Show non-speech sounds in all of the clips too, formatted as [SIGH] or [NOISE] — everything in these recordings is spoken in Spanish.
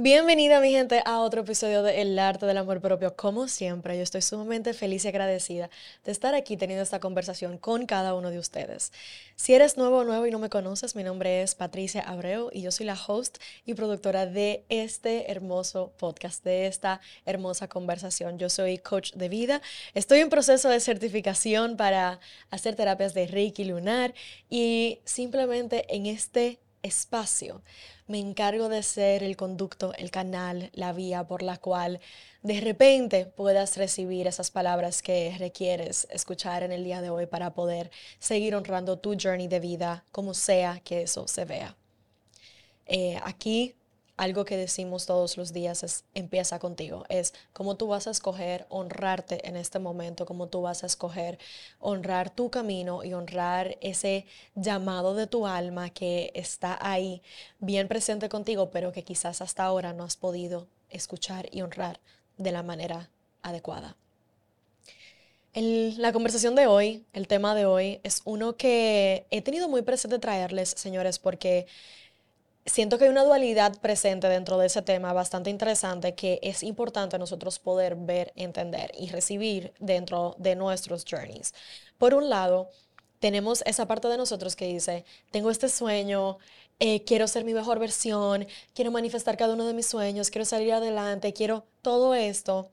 Bienvenida mi gente a otro episodio de El arte del amor propio. Como siempre, yo estoy sumamente feliz y agradecida de estar aquí teniendo esta conversación con cada uno de ustedes. Si eres nuevo o nuevo y no me conoces, mi nombre es Patricia Abreu y yo soy la host y productora de este hermoso podcast, de esta hermosa conversación. Yo soy coach de vida, estoy en proceso de certificación para hacer terapias de Reiki lunar y simplemente en este espacio me encargo de ser el conducto, el canal, la vía por la cual de repente puedas recibir esas palabras que requieres escuchar en el día de hoy para poder seguir honrando tu journey de vida, como sea que eso se vea. Eh, aquí algo que decimos todos los días es empieza contigo, es cómo tú vas a escoger honrarte en este momento, cómo tú vas a escoger honrar tu camino y honrar ese llamado de tu alma que está ahí bien presente contigo, pero que quizás hasta ahora no has podido escuchar y honrar de la manera adecuada. la conversación de hoy, el tema de hoy, es uno que he tenido muy presente traerles, señores, porque siento que hay una dualidad presente dentro de ese tema bastante interesante que es importante nosotros poder ver, entender y recibir dentro de nuestros journeys. Por un lado, tenemos esa parte de nosotros que dice, tengo este sueño, eh, quiero ser mi mejor versión, quiero manifestar cada uno de mis sueños, quiero salir adelante, quiero todo esto.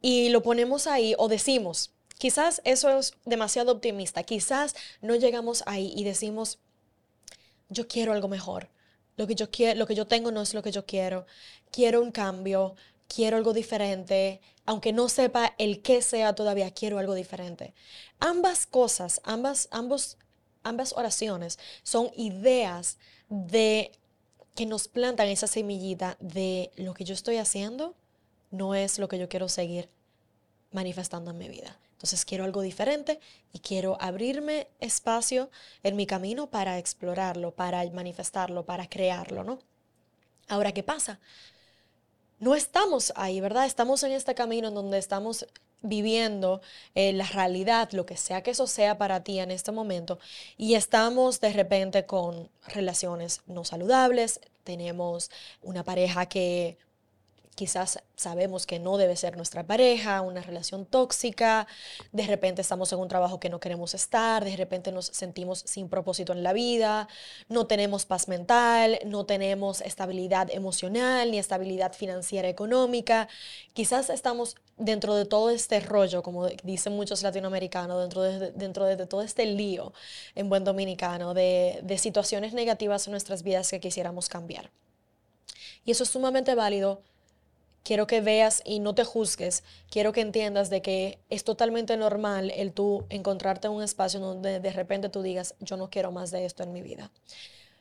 Y lo ponemos ahí o decimos, quizás eso es demasiado optimista, quizás no llegamos ahí y decimos, yo quiero algo mejor lo que yo quiero, lo que yo tengo no es lo que yo quiero. Quiero un cambio, quiero algo diferente, aunque no sepa el qué sea todavía, quiero algo diferente. Ambas cosas, ambas, ambos, ambas oraciones son ideas de que nos plantan esa semillita de lo que yo estoy haciendo no es lo que yo quiero seguir manifestando en mi vida. Entonces quiero algo diferente y quiero abrirme espacio en mi camino para explorarlo, para manifestarlo, para crearlo, ¿no? Ahora, ¿qué pasa? No estamos ahí, ¿verdad? Estamos en este camino en donde estamos viviendo eh, la realidad, lo que sea que eso sea para ti en este momento, y estamos de repente con relaciones no saludables, tenemos una pareja que quizás sabemos que no debe ser nuestra pareja, una relación tóxica, de repente estamos en un trabajo que no queremos estar, de repente nos sentimos sin propósito en la vida, no tenemos paz mental, no tenemos estabilidad emocional ni estabilidad financiera económica, quizás estamos dentro de todo este rollo, como dicen muchos latinoamericanos, dentro de, dentro de todo este lío en buen dominicano, de, de situaciones negativas en nuestras vidas que quisiéramos cambiar. Y eso es sumamente válido quiero que veas y no te juzgues, quiero que entiendas de que es totalmente normal el tú encontrarte en un espacio donde de repente tú digas, yo no quiero más de esto en mi vida.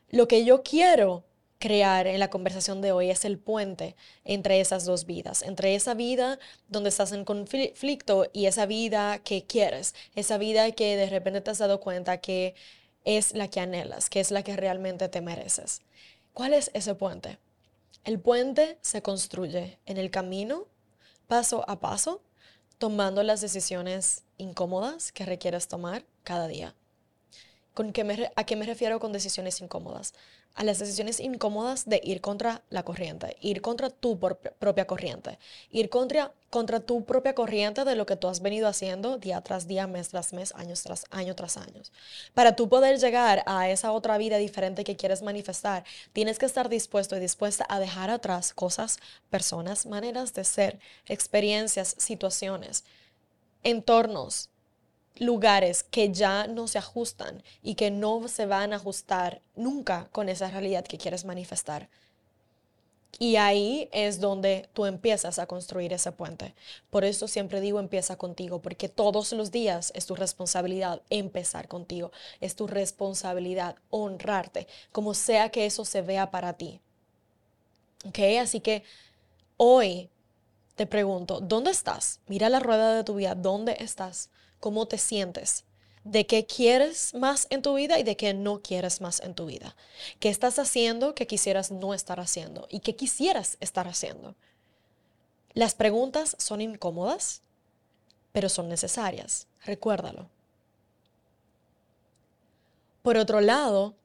Lo que yo quiero crear en la conversación de hoy es el puente entre esas dos vidas, entre esa vida donde estás en conflicto y esa vida que quieres, esa vida que de repente te has dado cuenta que es la que anhelas, que es la que realmente te mereces. ¿Cuál es ese puente? El puente se construye en el camino, paso a paso, tomando las decisiones incómodas que requieres tomar cada día. ¿Con qué ¿A qué me refiero con decisiones incómodas? a las decisiones incómodas de ir contra la corriente, ir contra tu propia corriente, ir contra, contra tu propia corriente de lo que tú has venido haciendo día tras día, mes tras mes, año tras año tras año. Para tú poder llegar a esa otra vida diferente que quieres manifestar, tienes que estar dispuesto y dispuesta a dejar atrás cosas, personas, maneras de ser, experiencias, situaciones, entornos, lugares que ya no se ajustan y que no se van a ajustar nunca con esa realidad que quieres manifestar. Y ahí es donde tú empiezas a construir ese puente. Por eso siempre digo empieza contigo, porque todos los días es tu responsabilidad empezar contigo. Es tu responsabilidad honrarte, como sea que eso se vea para ti. ¿Ok? Así que hoy te pregunto, ¿dónde estás? Mira la rueda de tu vida, ¿dónde estás? cómo te sientes, de qué quieres más en tu vida y de qué no quieres más en tu vida. ¿Qué estás haciendo que quisieras no estar haciendo? ¿Y qué quisieras estar haciendo? Las preguntas son incómodas, pero son necesarias. Recuérdalo. Por otro lado,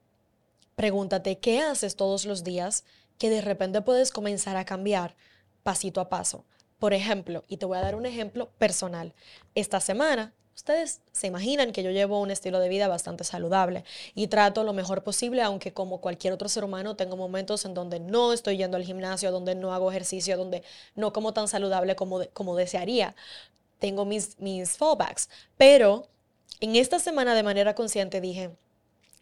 pregúntate qué haces todos los días que de repente puedes comenzar a cambiar pasito a paso. Por ejemplo, y te voy a dar un ejemplo personal. Esta semana Ustedes se imaginan que yo llevo un estilo de vida bastante saludable y trato lo mejor posible, aunque como cualquier otro ser humano tengo momentos en donde no estoy yendo al gimnasio, donde no hago ejercicio, donde no como tan saludable como, como desearía. Tengo mis, mis fallbacks. Pero en esta semana de manera consciente dije,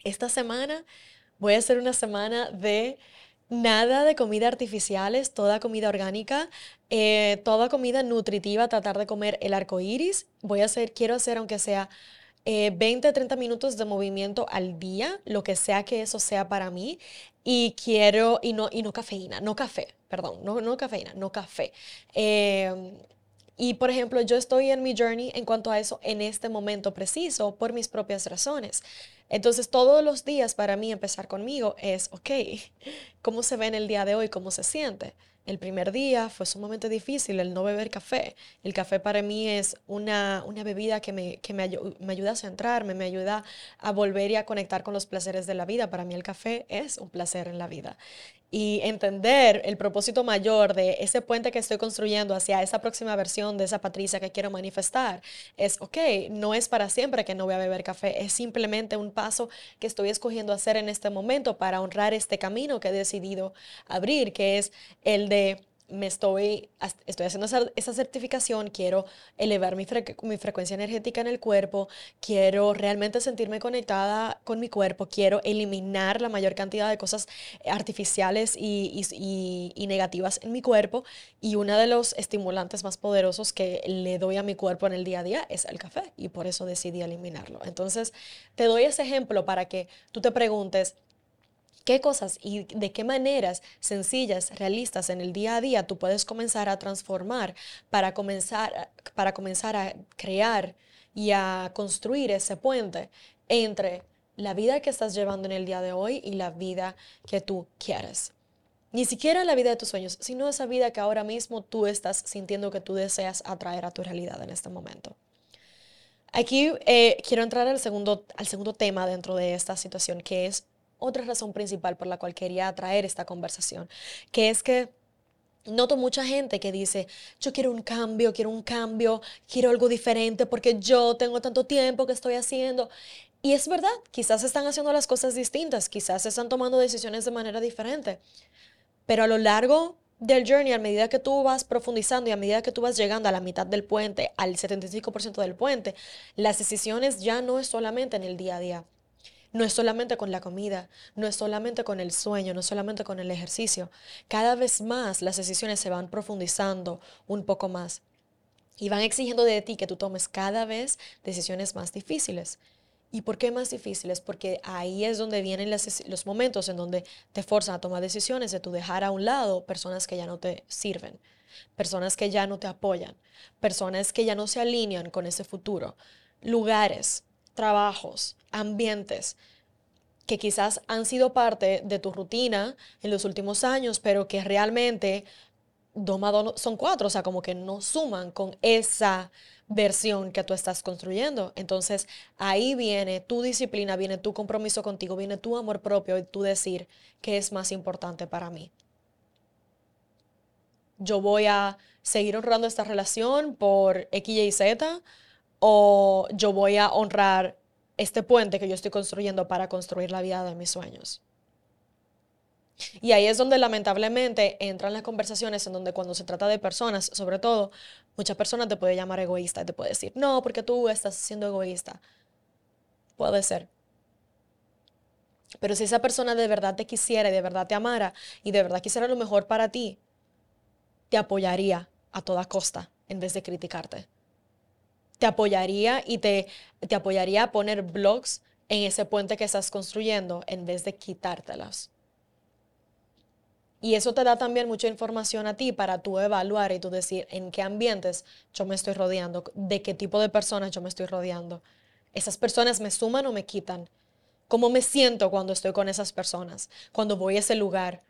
esta semana voy a hacer una semana de Nada de comida artificiales, toda comida orgánica, eh, toda comida nutritiva, tratar de comer el arco iris. Voy a hacer, quiero hacer aunque sea 20, eh, 30 minutos de movimiento al día, lo que sea que eso sea para mí. Y quiero, y no, y no cafeína, no café, perdón, no, no cafeína, no café. Em, y por ejemplo, yo estoy en mi journey en cuanto a eso en este momento preciso por mis propias razones. Entonces, todos los días para mí empezar conmigo es, ok, [LAUGHS] ¿cómo se ve en el día de hoy? ¿Cómo se siente? El primer día fue sumamente difícil el no beber café. El café para mí es una, una bebida que, me, que me, me, ayuda a centrarme, me ayuda a volver y a conectar con los placeres de la vida. Para mí el café es un placer en la vida y entender el propósito mayor de ese puente que estoy construyendo hacia esa próxima versión de esa Patricia que quiero manifestar es, ok, no es para siempre que no voy a beber café, es simplemente un paso que estoy escogiendo hacer en este momento para honrar este camino que he decidido abrir, que es el de me estoy, estoy haciendo esa, certificación, quiero elevar mi, frecuencia energética en el cuerpo, quiero realmente sentirme conectada con mi cuerpo, quiero eliminar la mayor cantidad de cosas artificiales y, y, y, negativas en mi cuerpo. Y uno de los estimulantes más poderosos que le doy a mi cuerpo en el día a día es el café y por eso decidí eliminarlo. Entonces, te doy ese ejemplo para que tú te preguntes, qué cosas y de qué maneras sencillas, realistas en el día a día tú puedes comenzar a transformar para comenzar, para comenzar a crear y a construir ese puente entre la vida que estás llevando en el día de hoy y la vida que tú quieres. Ni siquiera la vida de tus sueños, sino esa vida que ahora mismo tú estás sintiendo que tú deseas atraer a tu realidad en este momento. Aquí eh, quiero entrar al segundo, al segundo tema dentro de esta situación, que es otra razón principal por la cual quería traer esta conversación, que es que Noto mucha gente que dice, yo quiero un cambio, quiero un cambio, quiero algo diferente porque yo tengo tanto tiempo que estoy haciendo. Y es verdad, quizás están haciendo las cosas distintas, quizás están tomando decisiones de manera diferente. Pero a lo largo del journey, a medida que tú vas profundizando y a medida que tú vas llegando a la mitad del puente, al 75% del puente, las decisiones ya no es solamente en el día a día, no es solamente con la comida, no es solamente con el sueño, no es solamente con el ejercicio. Cada vez más las decisiones se van profundizando un poco más y van exigiendo de ti que tú tomes cada vez decisiones más difíciles. ¿Y por qué más difíciles? Porque ahí es donde vienen los momentos en donde te forzan a tomar decisiones de tu dejar a un lado personas que ya no te sirven, personas que ya no te apoyan, personas que ya no se alinean con ese futuro, lugares, trabajos, ambientes que quizás han sido parte de tu rutina en los últimos años, pero que realmente son cuatro, o sea, como que no suman con esa versión que tú estás construyendo. Entonces, ahí viene tu disciplina, viene tu compromiso contigo, viene tu amor propio y tú decir qué es más importante para mí. Yo voy a seguir honrando esta relación por X, Y, Z o yo voy a honrar este puente que yo estoy construyendo para construir la vida de mis sueños. Y ahí es donde lamentablemente entran las conversaciones en donde cuando se trata de personas, sobre todo, muchas personas te pueden llamar egoísta y te pueden decir, no, porque tú estás siendo egoísta. Puede ser. Pero si esa persona de verdad te quisiera y de verdad te amara y de verdad quisiera lo mejor para ti, te apoyaría a toda costa en vez de criticarte te apoyaría y te, te apoyaría a poner blogs en ese puente que estás construyendo en vez de quitártelas. Y eso te da también mucha información a ti para tú evaluar y tú decir en qué ambientes yo me estoy rodeando, de qué tipo de personas yo me estoy rodeando, ¿Esas personas me suman o me quitan? ¿Cómo me siento cuando estoy con esas personas? Cuando voy a ese lugar,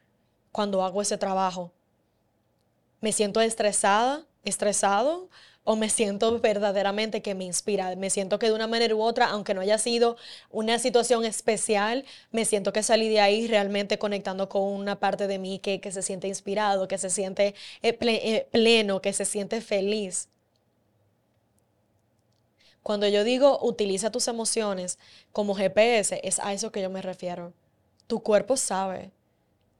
cuando hago ese trabajo. ¿Me siento estresada, estresado o me siento verdaderamente que me inspira. Me siento que de una manera u otra, aunque no haya sido una situación especial, me siento que salí de ahí realmente conectando con una parte de mí que, se siente inspirado, que se siente eh, eh, pleno, que se siente feliz. Cuando yo digo utiliza tus emociones como GPS, es a eso que yo me refiero. Tu cuerpo sabe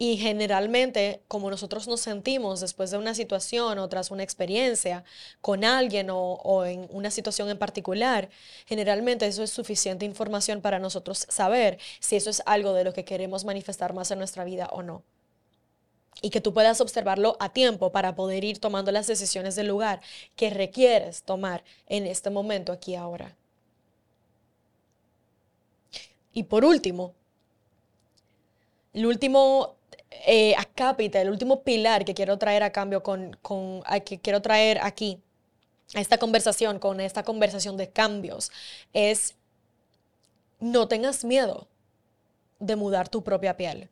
y generalmente, como nosotros nos sentimos después de una situación o tras una experiencia con alguien o, en una situación en particular, generalmente eso es suficiente información para nosotros saber si eso es algo de lo que queremos manifestar más en nuestra vida o no. Y que tú puedas observarlo a tiempo para poder ir tomando las decisiones del lugar que requieres tomar en este momento, aquí ahora. Y por último, el último eh, acápite, el último pilar que quiero traer a cambio con, con que quiero traer aquí a esta conversación, con esta conversación de cambios, es no tengas miedo de mudar tu propia piel.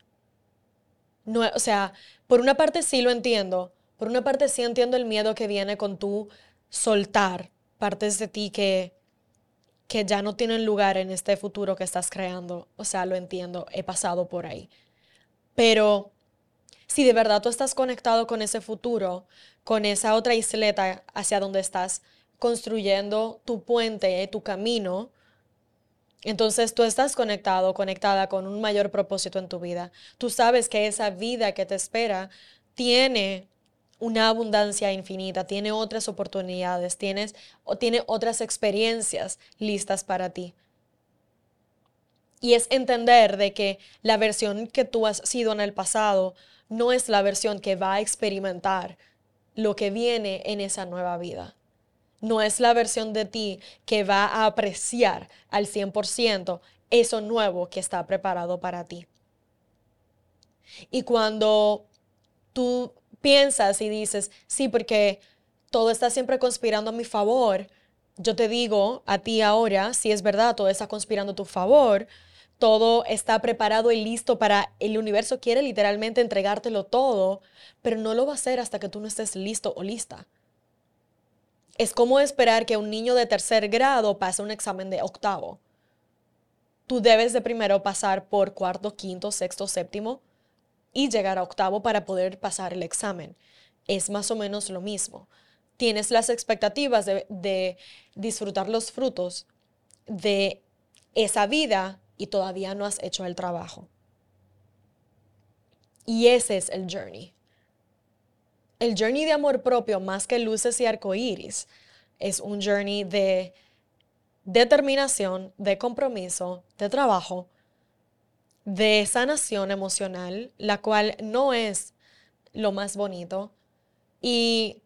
No, o sea, por una parte sí lo entiendo, por una parte sí entiendo el miedo que viene con tu soltar partes de ti que, que ya no tienen lugar en este futuro que estás creando. O sea, lo entiendo, he pasado por ahí. Pero si de verdad tú estás conectado con ese futuro, con esa otra isleta hacia donde estás construyendo tu puente, tu camino, entonces tú estás conectado, conectada con un mayor propósito en tu vida. Tú sabes que esa vida que te espera tiene una abundancia infinita, tiene otras oportunidades, tienes o tiene otras experiencias listas para ti. Y es entender de que la versión que tú has sido en el pasado no es la versión que va a experimentar lo que viene en esa nueva vida. No es la versión de ti que va a apreciar al 100% eso nuevo que está preparado para ti. Y cuando tú piensas y dices, sí, porque todo está siempre conspirando a mi favor, yo te digo a ti ahora, si es verdad, todo está conspirando a tu favor, todo está preparado y listo para el universo quiere literalmente entregártelo todo, pero no lo va a hacer hasta que tú no estés listo o lista. Es como esperar que un niño de tercer grado pase un examen de octavo. Tú debes de primero pasar por cuarto, quinto, sexto, séptimo y llegar a octavo para poder pasar el examen. Es más o menos lo mismo. Tienes las expectativas de, de disfrutar los frutos de esa vida y todavía no has hecho el trabajo. Y ese es el journey. El journey de amor propio, más que luces y arcoíris, es un journey de determinación, de compromiso, de trabajo, de sanación emocional, la cual no es lo más bonito. Y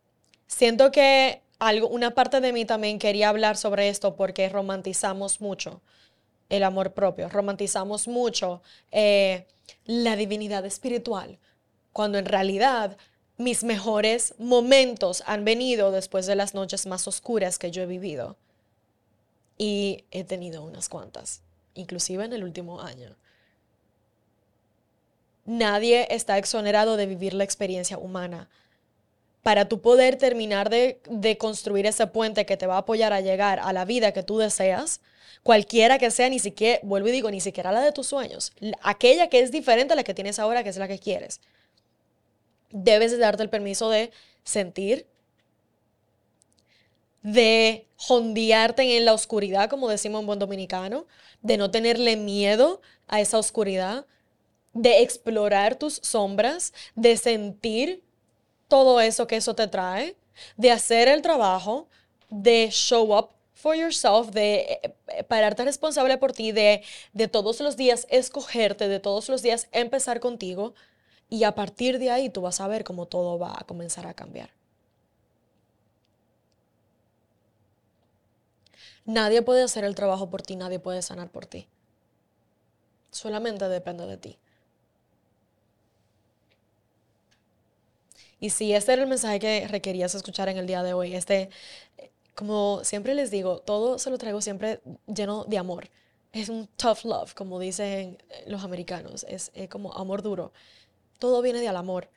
siento que algo, una parte de mí también quería hablar sobre esto porque romantizamos mucho el amor propio. Romantizamos mucho eh, la divinidad espiritual, cuando en realidad mis mejores momentos han venido después de las noches más oscuras que yo he vivido. Y he tenido unas cuantas, inclusive en el último año. Nadie está exonerado de vivir la experiencia humana. Para tú poder terminar de, de construir ese puente que te va a apoyar a llegar a la vida que tú deseas, cualquiera que sea, ni siquiera, vuelvo y digo, ni siquiera la de tus sueños, aquella que es diferente a la que tienes ahora, que es la que quieres. Debes de darte el permiso de sentir, de jondearte en la oscuridad, como decimos en buen dominicano, de no tenerle miedo a esa oscuridad, de explorar tus sombras, de sentir todo eso que eso te trae, de hacer el trabajo, de show up for yourself, de eh, eh, pararte responsable por ti, de, de todos los días escogerte, de todos los días empezar contigo y a partir de ahí tú vas a ver cómo todo va a comenzar a cambiar. Nadie puede hacer el trabajo por ti, nadie puede sanar por ti. Solamente depende de ti. Y si este era el mensaje que requerías escuchar en el día de hoy, este como siempre les digo, todo se lo traigo siempre lleno de amor. Es un tough love, como dicen los americanos. Es, como amor duro. Todo viene del amor.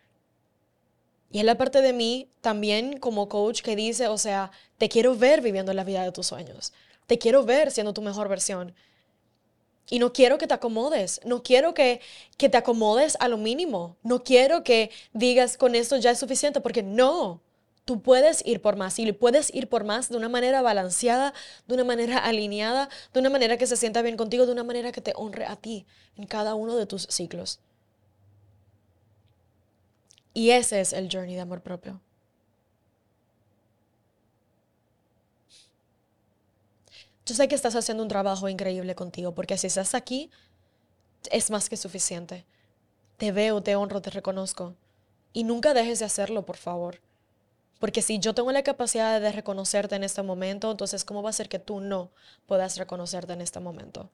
Y es la parte de mí también como coach que dice, o sea, te quiero ver viviendo la vida de tus sueños. Te quiero ver siendo tu mejor versión. Y no quiero que te acomodes, no quiero que, que te acomodes a lo mínimo, no quiero que digas con esto ya es suficiente, porque no, tú puedes ir por más y puedes ir por más de una manera balanceada, de una manera alineada, de una manera que se sienta bien contigo, de una manera que te honre a ti en cada uno de tus ciclos. Y ese es el journey de amor propio. Yo sé que estás haciendo un trabajo increíble contigo, porque si estás aquí, es más que suficiente. Te veo, te honro, te reconozco. Y nunca dejes de hacerlo, por favor. Porque si yo tengo la capacidad de reconocerte en este momento, entonces ¿cómo va a ser que tú no puedas reconocerte en este momento?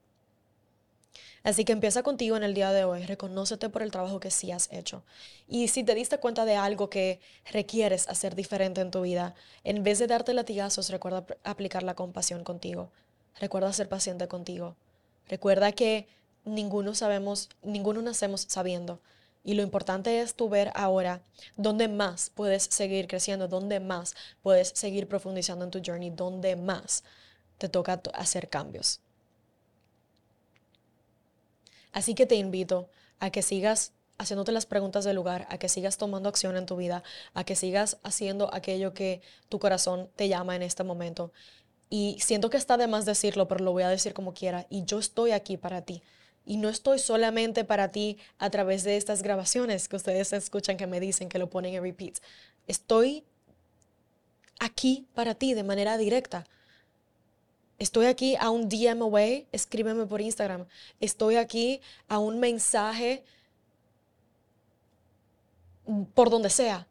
Así que empieza contigo en el día de hoy, reconócete por el trabajo que sí has hecho. Y si te diste cuenta de algo que requieres hacer diferente en tu vida, en vez de darte latigazos, recuerda aplicar la compasión contigo. Recuerda ser paciente contigo. Recuerda que ninguno sabemos, ninguno nacemos sabiendo. Y lo importante es tú ver ahora dónde más puedes seguir creciendo, dónde más puedes seguir profundizando en tu journey, dónde más te toca hacer cambios. Así que te invito a que sigas haciéndote las preguntas del lugar, a que sigas tomando acción en tu vida, a que sigas haciendo aquello que tu corazón te llama en este momento. Y siento que está de más decirlo, pero lo voy a decir como quiera. Y yo estoy aquí para ti. Y no estoy solamente para ti a través de estas grabaciones que ustedes escuchan que me dicen que lo ponen en repeat. Estoy aquí para ti de manera directa. Estoy aquí a un DM away, escríbeme por Instagram. Estoy aquí a un mensaje por donde sea,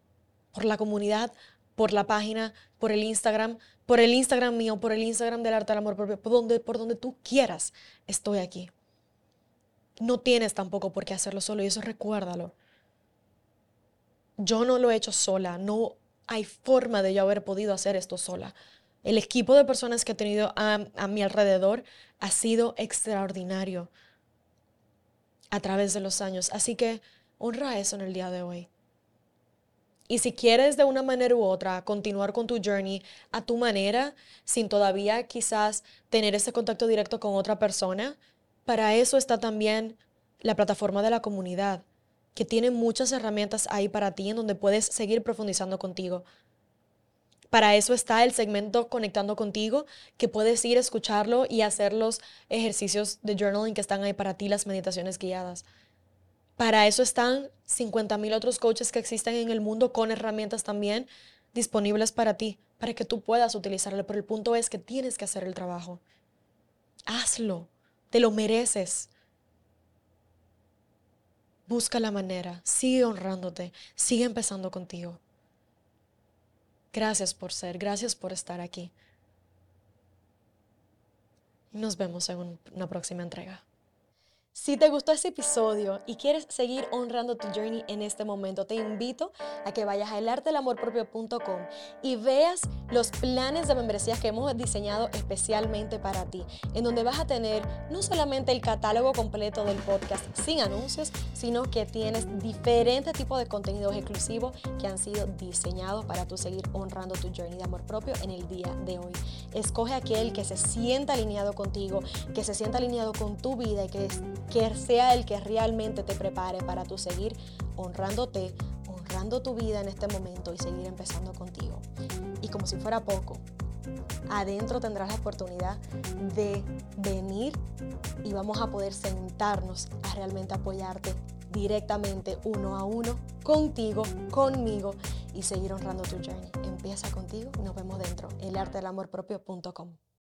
por la comunidad, por la página, por el Instagram, por el Instagram mío, por el Instagram del arte del amor propio, por donde, por donde tú quieras, estoy aquí. No tienes tampoco por qué hacerlo solo y eso recuérdalo. Yo no lo he hecho sola, no hay forma de yo haber podido hacer esto sola. El equipo de personas que he tenido a, mi alrededor ha sido extraordinario a través de los años. Así que honra eso en el día de hoy. Y si quieres de una manera u otra continuar con tu journey a tu manera, sin todavía quizás tener ese contacto directo con otra persona, para eso está también la plataforma de la comunidad, que tiene muchas herramientas ahí para ti en donde puedes seguir profundizando contigo. Para eso está el segmento Conectando contigo, que puedes ir a escucharlo y hacer los ejercicios de journaling que están ahí para ti, las meditaciones guiadas. Para eso están 50 mil otros coaches que existen en el mundo con herramientas también disponibles para ti, para que tú puedas utilizarlo. Pero el punto es que tienes que hacer el trabajo. Hazlo, te lo mereces. Busca la manera, sigue honrándote, sigue empezando contigo. Gracias por ser, gracias por estar aquí. Nos vemos en una próxima entrega. Si te gustó este episodio y quieres seguir honrando tu journey en este momento, te invito a que vayas a elartelamorpropio.com y veas los planes de membresías que hemos diseñado especialmente para ti, en donde vas a tener no solamente el catálogo completo del podcast sin anuncios, sino que tienes diferentes tipos de contenidos exclusivos que han sido diseñados para tú seguir honrando tu journey de amor propio en el día de hoy. Escoge aquel que se sienta alineado contigo, que se sienta alineado con tu vida y que que sea el que realmente te prepare para tu seguir honrándote, honrando tu vida en este momento y seguir empezando contigo. Y como si fuera poco, adentro tendrás la oportunidad de venir y vamos a poder sentarnos a realmente apoyarte directamente uno a uno contigo, conmigo y seguir honrando tu journey. Empieza contigo nos vemos dentro, elartedelamorpropio.com.